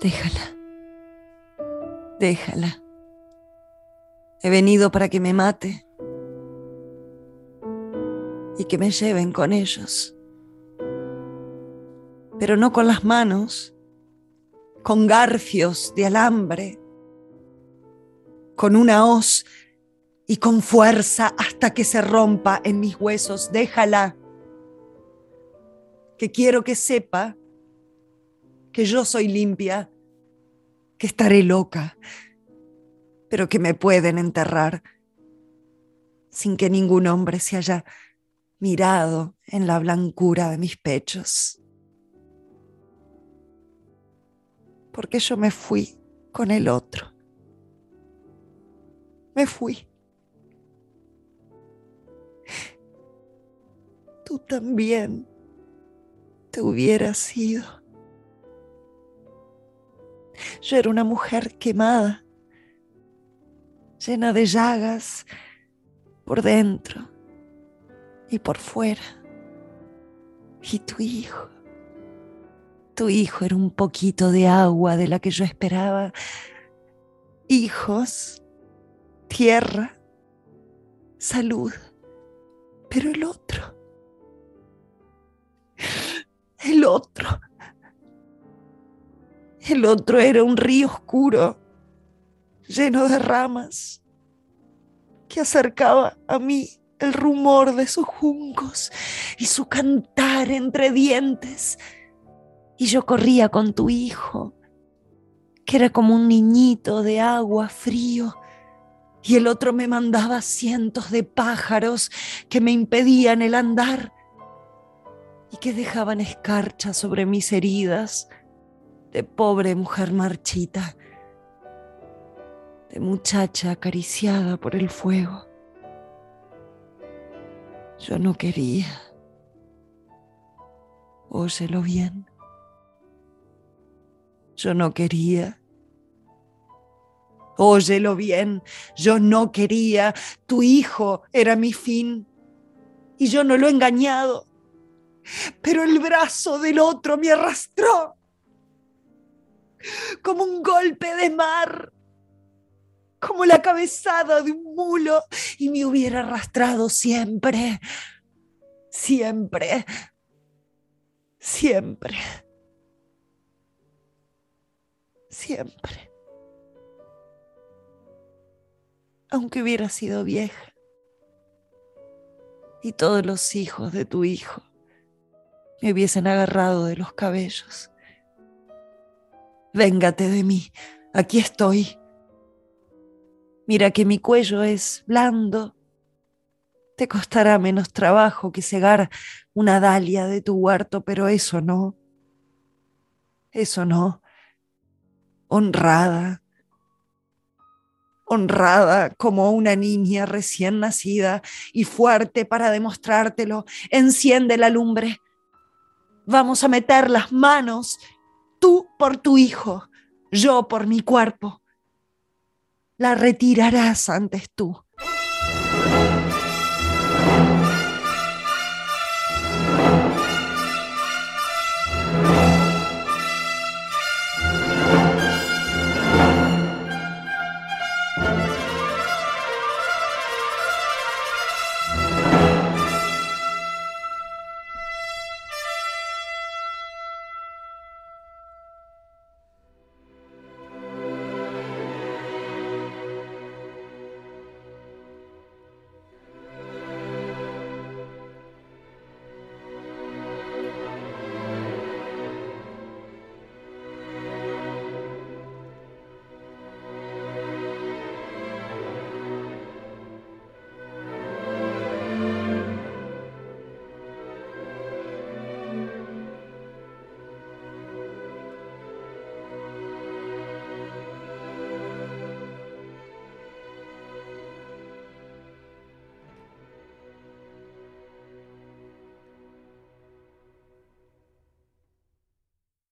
Déjala. Déjala. He venido para que me mate y que me lleven con ellos. Pero no con las manos, con garfios de alambre, con una hoz y con fuerza hasta que se rompa en mis huesos. Déjala, que quiero que sepa que yo soy limpia, que estaré loca, pero que me pueden enterrar sin que ningún hombre se haya mirado en la blancura de mis pechos. Porque yo me fui con el otro. Me fui. Tú también te hubieras ido. Yo era una mujer quemada, llena de llagas por dentro y por fuera. Y tu hijo, tu hijo era un poquito de agua de la que yo esperaba. Hijos, tierra, salud, pero el otro, el otro, el otro era un río oscuro, lleno de ramas, que acercaba a mí el rumor de sus juncos y su cantar entre dientes. Y yo corría con tu hijo, que era como un niñito de agua frío, y el otro me mandaba cientos de pájaros que me impedían el andar y que dejaban escarcha sobre mis heridas de pobre mujer marchita, de muchacha acariciada por el fuego. Yo no quería. Óyelo bien. Yo no quería. Óyelo bien, yo no quería. Tu hijo era mi fin. Y yo no lo he engañado. Pero el brazo del otro me arrastró como un golpe de mar como la cabezada de un mulo y me hubiera arrastrado siempre, siempre, siempre, siempre. Aunque hubiera sido vieja y todos los hijos de tu hijo me hubiesen agarrado de los cabellos. Véngate de mí, aquí estoy Mira que mi cuello es blando. Te costará menos trabajo que cegar una dalia de tu huerto, pero eso no. Eso no. Honrada. Honrada como una niña recién nacida y fuerte para demostrártelo. Enciende la lumbre. Vamos a meter las manos, tú por tu hijo, yo por mi cuerpo la retirarás antes tú.